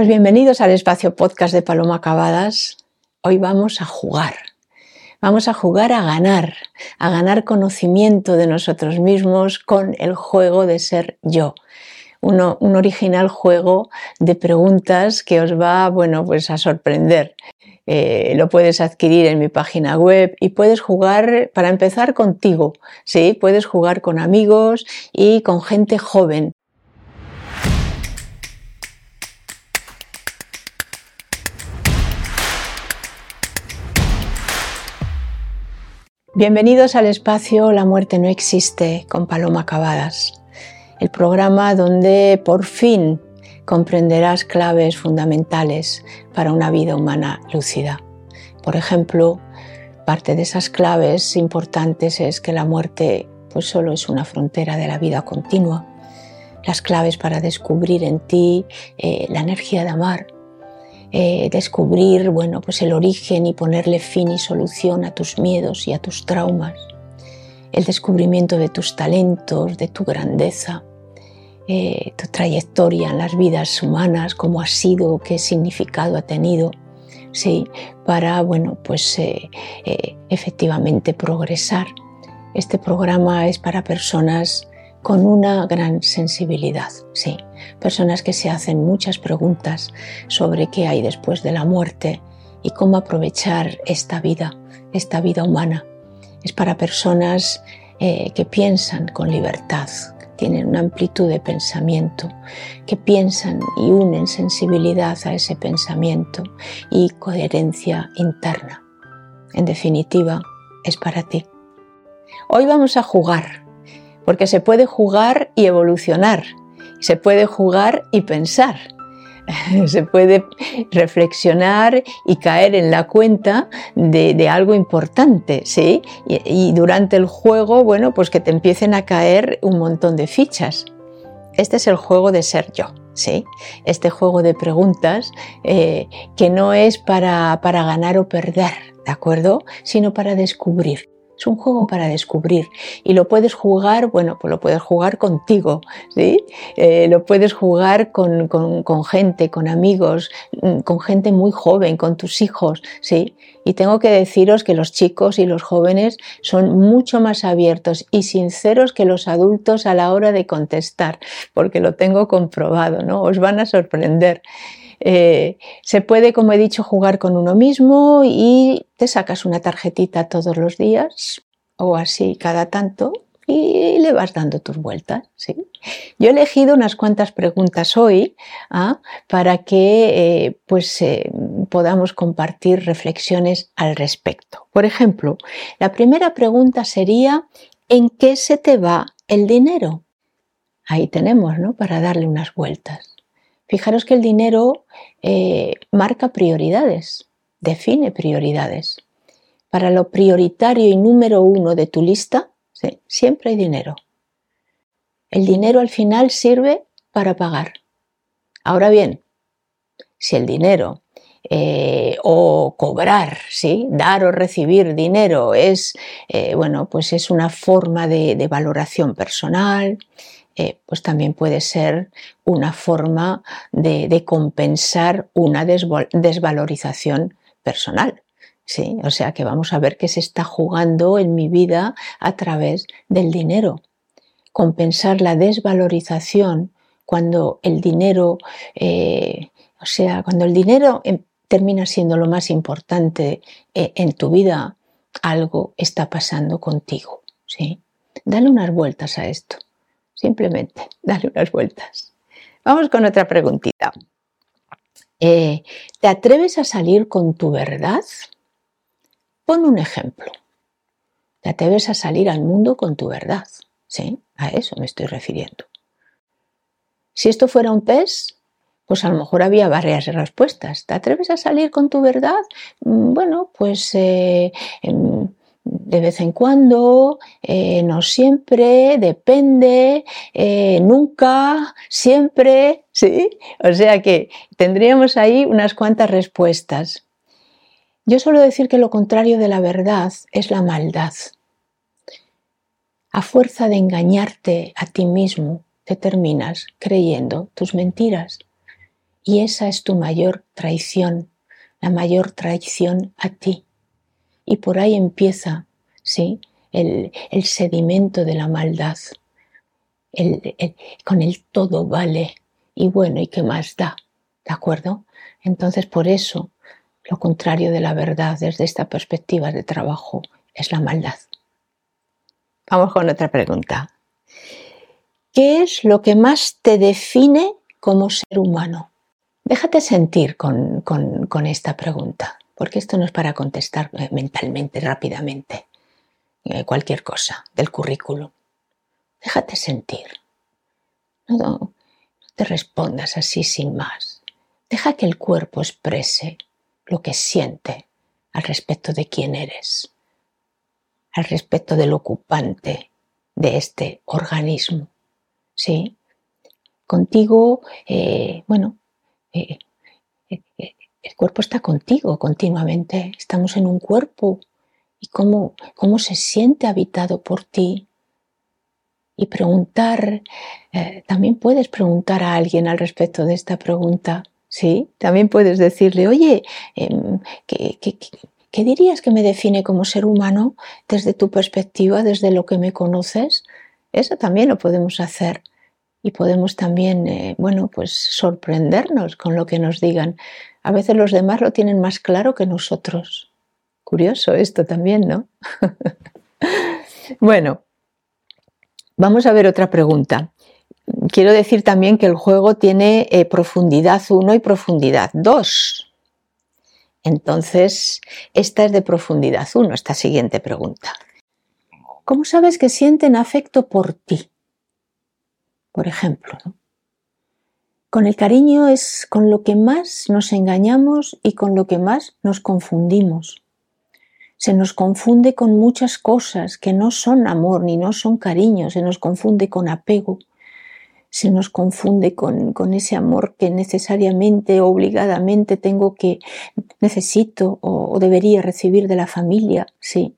Pues bienvenidos al espacio podcast de Paloma Acabadas. Hoy vamos a jugar. Vamos a jugar a ganar, a ganar conocimiento de nosotros mismos con el juego de ser yo. un original juego de preguntas que os va, bueno, pues a sorprender. Eh, lo puedes adquirir en mi página web y puedes jugar, para empezar, contigo, ¿sí? Puedes jugar con amigos y con gente joven. Bienvenidos al espacio La muerte no existe con Paloma Acabadas, el programa donde por fin comprenderás claves fundamentales para una vida humana lúcida. Por ejemplo, parte de esas claves importantes es que la muerte pues solo es una frontera de la vida continua. Las claves para descubrir en ti eh, la energía de amar, eh, descubrir bueno, pues el origen y ponerle fin y solución a tus miedos y a tus traumas, el descubrimiento de tus talentos, de tu grandeza, eh, tu trayectoria en las vidas humanas, cómo ha sido, qué significado ha tenido, sí, para bueno, pues, eh, efectivamente progresar. Este programa es para personas con una gran sensibilidad, sí. Personas que se hacen muchas preguntas sobre qué hay después de la muerte y cómo aprovechar esta vida, esta vida humana. Es para personas eh, que piensan con libertad, tienen una amplitud de pensamiento, que piensan y unen sensibilidad a ese pensamiento y coherencia interna. En definitiva, es para ti. Hoy vamos a jugar porque se puede jugar y evolucionar, se puede jugar y pensar, se puede reflexionar y caer en la cuenta de, algo importante, ¿sí? Y, durante el juego, bueno, pues que te empiecen a caer un montón de fichas. Este es el juego de ser yo, ¿sí? Este juego de preguntas eh, que no es para, para ganar o perder, ¿de acuerdo? Sino para descubrir. Es un juego para descubrir y lo puedes jugar, bueno, pues lo puedes jugar contigo, ¿sí? Eh, lo puedes jugar con, con, gente, con amigos, mm, con gente muy joven, con tus hijos, ¿sí? Y tengo que deciros que los chicos y los jóvenes son mucho más abiertos y sinceros que los adultos a la hora de contestar, porque lo tengo comprobado, ¿no? Os van a sorprender. Eh, se puede, como he dicho, jugar con uno mismo y te sacas una tarjetita todos los días o así cada tanto y le vas dando tus vueltas. ¿sí? Yo he elegido unas cuantas preguntas hoy ¿ah? para que eh, pues, eh, podamos compartir reflexiones al respecto. Por ejemplo, la primera pregunta sería, ¿en qué se te va el dinero? Ahí tenemos, ¿no? Para darle unas vueltas. Fijaros que el dinero eh, marca prioridades, define prioridades. Para lo prioritario y número uno de tu lista, siempre hay dinero. El dinero al final sirve para pagar. Ahora bien, si el dinero eh, o cobrar, ¿sí? dar o recibir dinero es, eh, bueno, pues es una forma de valoración personal, eh, pues también puede ser una forma de, compensar una desvalorización personal. ¿sí? O sea que vamos a ver qué se está jugando en mi vida a través del dinero. Compensar la desvalorización cuando el dinero, eh, o sea, cuando el dinero em, termina siendo lo más importante eh, en tu vida, algo está pasando contigo. ¿sí? Dale unas vueltas a esto. Simplemente, dale unas vueltas. Vamos con otra preguntita. Eh, ¿Te atreves a salir con tu verdad? Pon un ejemplo. ¿Te atreves a salir al mundo con tu verdad? Sí, a eso me estoy refiriendo. Si esto fuera un test, pues a lo mejor había varias respuestas. ¿Te atreves a salir con tu verdad? Mm, bueno, pues eh, em, de vez en cuando, eh, no siempre, depende, eh, nunca, siempre, ¿sí? O sea que tendríamos ahí unas cuantas respuestas. Yo suelo decir que lo contrario de la verdad es la maldad. A fuerza de engañarte a ti mismo, te terminas creyendo tus mentiras. Y esa es tu mayor traición, la mayor traición a ti. Y por ahí empieza, ¿sí? El, sedimento de la maldad. con el todo vale. Y bueno, ¿y qué más da? ¿De acuerdo? Entonces, por eso, lo contrario de la verdad desde esta perspectiva de trabajo es la maldad. Vamos con otra pregunta. ¿Qué es lo que más te define como ser humano? Déjate sentir con, esta pregunta, porque esto no es para contestar eh, mentalmente, rápidamente, eh, cualquier cosa del currículum. Déjate sentir. No, te respondas así sin más. Deja que el cuerpo exprese lo que siente al respecto de quién eres, al respecto del ocupante de este organismo. ¿Sí? Contigo, eh, bueno, el cuerpo está contigo continuamente, estamos en un cuerpo y cómo, cómo se siente habitado por ti. Y preguntar, también puedes preguntar a alguien al respecto de esta pregunta, ¿sí? También puedes decirle, oye, em, ¿qué, qué dirías que me define como ser humano desde tu perspectiva, desde lo que me conoces? Eso también lo podemos hacer y podemos también, eh, bueno, pues sorprendernos con lo que nos digan. A veces los demás lo tienen más claro que nosotros. Curioso esto también, ¿no? bueno, vamos a ver otra pregunta. Quiero decir también que el juego tiene eh, profundidad 1 y profundidad 2. Entonces, esta es de profundidad 1, esta siguiente pregunta. ¿Cómo sabes que sienten afecto por ti? Por ejemplo, con el cariño es con lo que más nos engañamos y con lo que más nos confundimos. Se nos confunde con muchas cosas que no son amor ni no son cariño, se nos confunde con apego, se nos confunde con, ese amor que necesariamente, obligadamente tengo que, necesito o debería recibir de la familia, sí,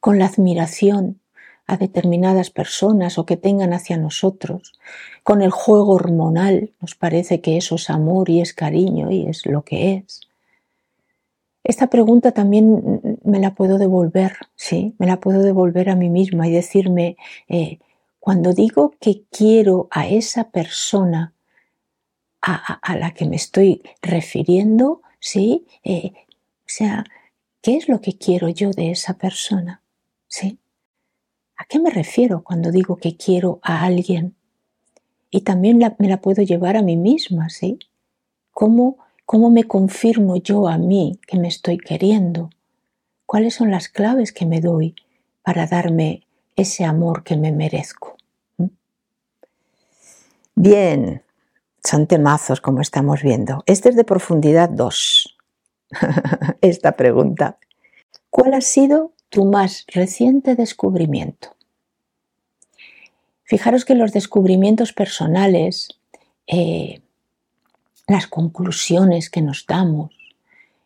con la admiración, a determinadas personas o que tengan hacia nosotros. Con el juego hormonal nos parece que eso es amor y es cariño y es lo que es. Esta pregunta también me la puedo devolver, sí, me la puedo devolver a mí misma y decirme, eh, cuando digo que quiero a esa persona a, la que me estoy refiriendo, sí, eh, o sea, ¿qué es lo que quiero yo de esa persona? ¿Sí? ¿A qué me refiero cuando digo que quiero a alguien? Y también me la puedo llevar a mí misma, ¿sí? ¿Cómo, ¿Cómo me confirmo yo a mí que me estoy queriendo? ¿Cuáles son las claves que me doy para darme ese amor que me merezco? ¿Mm? Bien, son temazos como estamos viendo. Este es de profundidad 2. Esta pregunta. ¿Cuál ha sido tu más reciente descubrimiento. Fijaros que los descubrimientos personales, eh, las conclusiones que nos damos,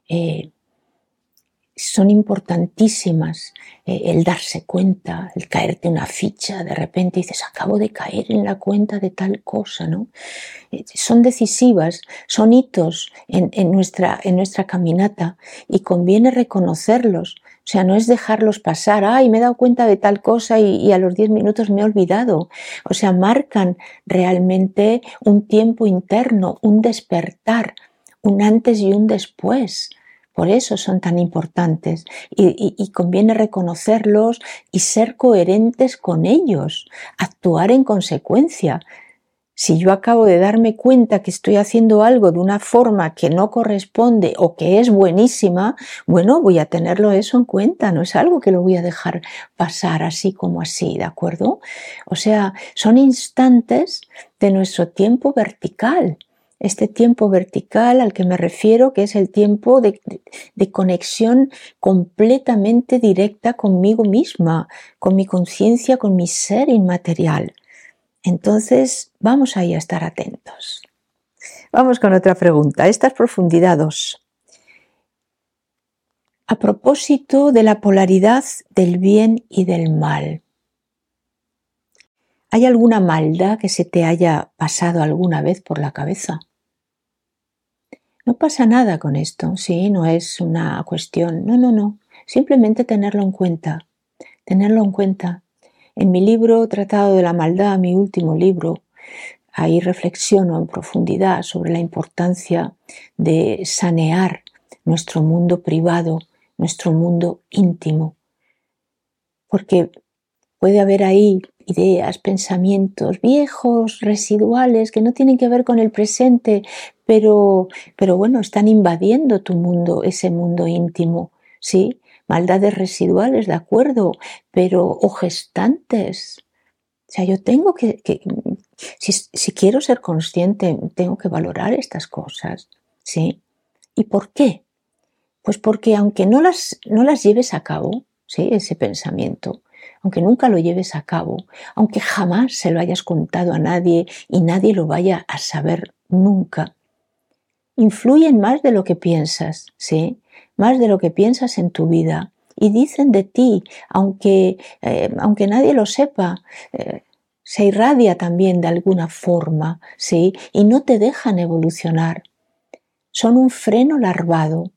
eh, son importantísimas. Eh, el darse cuenta, el caerte una ficha, de repente dices, acabo de caer en la cuenta de tal cosa, ¿no? son decisivas, son hitos en, nuestra, en nuestra caminata y conviene reconocerlos o sea, no es dejarlos pasar, ay, me he dado cuenta de tal cosa y, a los diez minutos me he olvidado. O sea, marcan realmente un tiempo interno, un despertar, un antes y un después. Por eso son tan importantes y, conviene reconocerlos y ser coherentes con ellos, actuar en consecuencia. Si yo acabo de darme cuenta que estoy haciendo algo de una forma que no corresponde o que es buenísima, bueno, voy a tenerlo eso en cuenta, no es algo que lo voy a dejar pasar así como así, ¿de acuerdo? O sea, son instantes de nuestro tiempo vertical. Este tiempo vertical al que me refiero, que es el tiempo de, de conexión completamente directa conmigo misma, con mi conciencia, con mi ser inmaterial. Entonces, vamos ahí a estar atentos. Vamos con otra pregunta. Esta es profundidad 2. A propósito de la polaridad del bien y del mal, ¿hay alguna maldad que se te haya pasado alguna vez por la cabeza? No pasa nada con esto, sí, no es una cuestión, no, no, no, simplemente tenerlo en cuenta, tenerlo en cuenta. En mi libro Tratado de la Maldad, mi último libro, ahí reflexiono en profundidad sobre la importancia de sanear nuestro mundo privado, nuestro mundo íntimo, porque puede haber ahí ideas, pensamientos viejos, residuales, que no tienen que ver con el presente, pero, pero bueno, están invadiendo tu mundo, ese mundo íntimo, ¿sí? Maldades residuales, de acuerdo, pero o gestantes. O sea, yo tengo que, si, si, quiero ser consciente, tengo que valorar estas cosas, ¿sí? ¿Y por qué? Pues porque aunque no las, no las lleves a cabo, ¿sí? Ese pensamiento, aunque nunca lo lleves a cabo, aunque jamás se lo hayas contado a nadie y nadie lo vaya a saber nunca, influyen más de lo que piensas, ¿sí? Más de lo que piensas en tu vida y dicen de ti, aunque, eh, aunque nadie lo sepa, eh, se irradia también de alguna forma, ¿sí? Y no te dejan evolucionar. Son un freno larvado.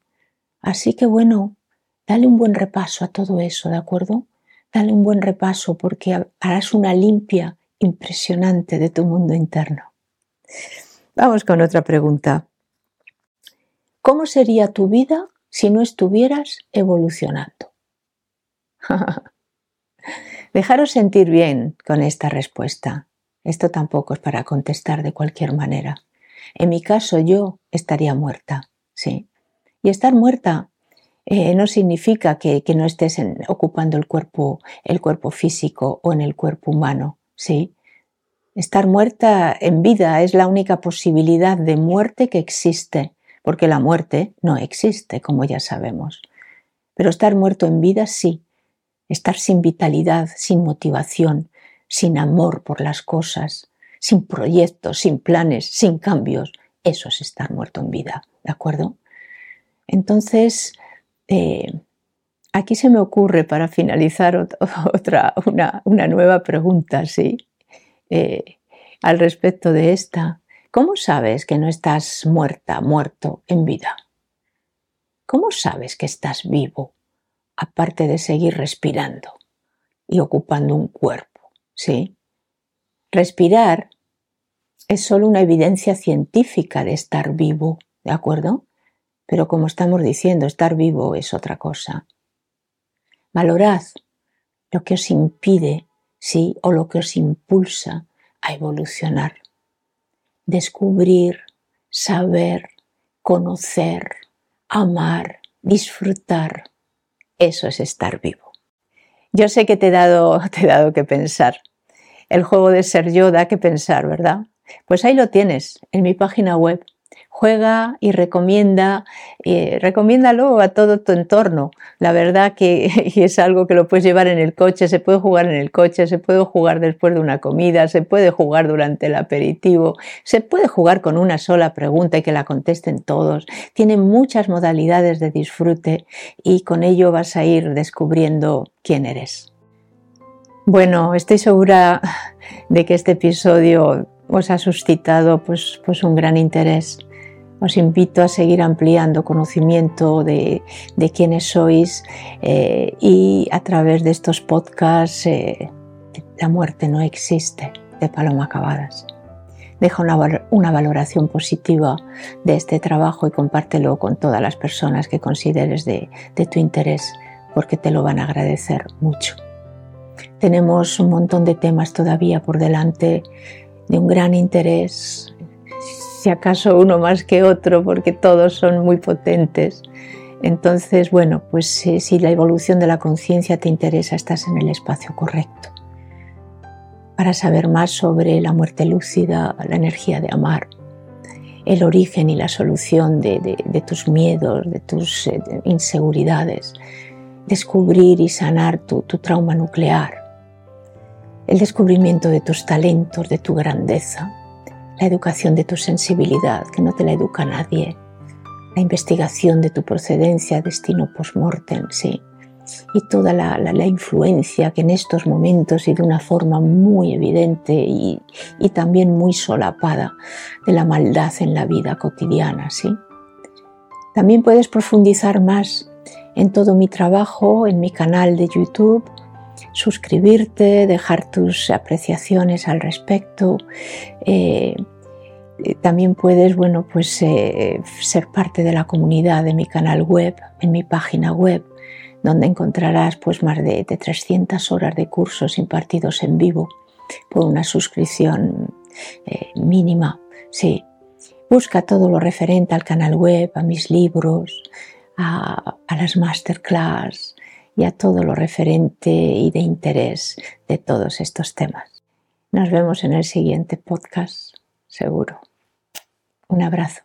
Así que bueno, dale un buen repaso a todo eso, ¿de acuerdo? Dale un buen repaso porque harás una limpia impresionante de tu mundo interno. Vamos con otra pregunta. ¿Cómo sería tu vida si no estuvieras evolucionando? Dejaros sentir bien con esta respuesta. Esto tampoco es para contestar de cualquier manera. En mi caso yo estaría muerta, sí. Y estar muerta eh, no significa que, no estés ocupando el cuerpo, el cuerpo físico o en el cuerpo humano, ¿sí? Estar muerta en vida es la única posibilidad de muerte que existe, porque la muerte no existe, como ya sabemos. Pero estar muerto en vida sí. Estar sin vitalidad, sin motivación, sin amor por las cosas, sin proyectos, sin planes, sin cambios, eso es estar muerto en vida, ¿de acuerdo? Entonces, eh, aquí se me ocurre para finalizar otra, una, nueva pregunta, ¿sí? Eh, al respecto de esta. ¿Cómo sabes que no estás muerta, muerto en vida? ¿Cómo sabes que estás vivo, aparte de seguir respirando y ocupando un cuerpo? ¿Sí? Respirar es solo una evidencia científica de estar vivo, ¿de acuerdo? Pero como estamos diciendo, estar vivo es otra cosa. Valorad lo que os impide, sí, o lo que os impulsa a evolucionar. Descubrir, saber, conocer, amar, disfrutar. Eso es estar vivo. Yo sé que te he dado, te he dado que pensar. El juego de ser yo da que pensar, ¿verdad? Pues ahí lo tienes, en mi página web juega y recomienda, eh, recomiéndalo a todo tu entorno. La verdad que es algo que lo puedes llevar en el coche, se puede jugar en el coche, se puede jugar después de una comida, se puede jugar durante el aperitivo, se puede jugar con una sola pregunta y que la contesten todos. Tiene muchas modalidades de disfrute y con ello vas a ir descubriendo quién eres. Bueno, estoy segura de que este episodio os ha suscitado pues, pues un gran interés os invito a seguir ampliando conocimiento de, quiénes sois eh, y a través de estos podcasts eh, La muerte no existe de Paloma Cavadas. Deja una, valoración positiva de este trabajo y compártelo con todas las personas que consideres de tu interés porque te lo van a agradecer mucho. Tenemos un montón de temas todavía por delante de un gran interés si acaso uno más que otro, porque todos son muy potentes. Entonces, bueno, pues si, la evolución de la conciencia te interesa, estás en el espacio correcto. Para saber más sobre la muerte lúcida, la energía de amar, el origen y la solución de, tus miedos, de tus eh, inseguridades, descubrir y sanar tu trauma nuclear, el descubrimiento de tus talentos, de tu grandeza, la educación de tu sensibilidad, que no te la educa nadie, la investigación de tu procedencia, destino post-mortem, sí, y toda la, influencia que en estos momentos y de una forma muy evidente y, y también muy solapada de la maldad en la vida cotidiana, sí. También puedes profundizar más en todo mi trabajo en mi canal de YouTube, suscribirte, dejar tus apreciaciones al respecto. Eh, también puedes, bueno, pues eh, ser parte de la comunidad de mi canal web, en mi página web, donde encontrarás pues más de, 300 horas de cursos impartidos en vivo por una suscripción eh, mínima. Sí, busca todo lo referente al canal web, a mis libros, a, a las masterclass y a todo lo referente y de interés de todos estos temas. Nos vemos en el siguiente podcast seguro. Un abrazo.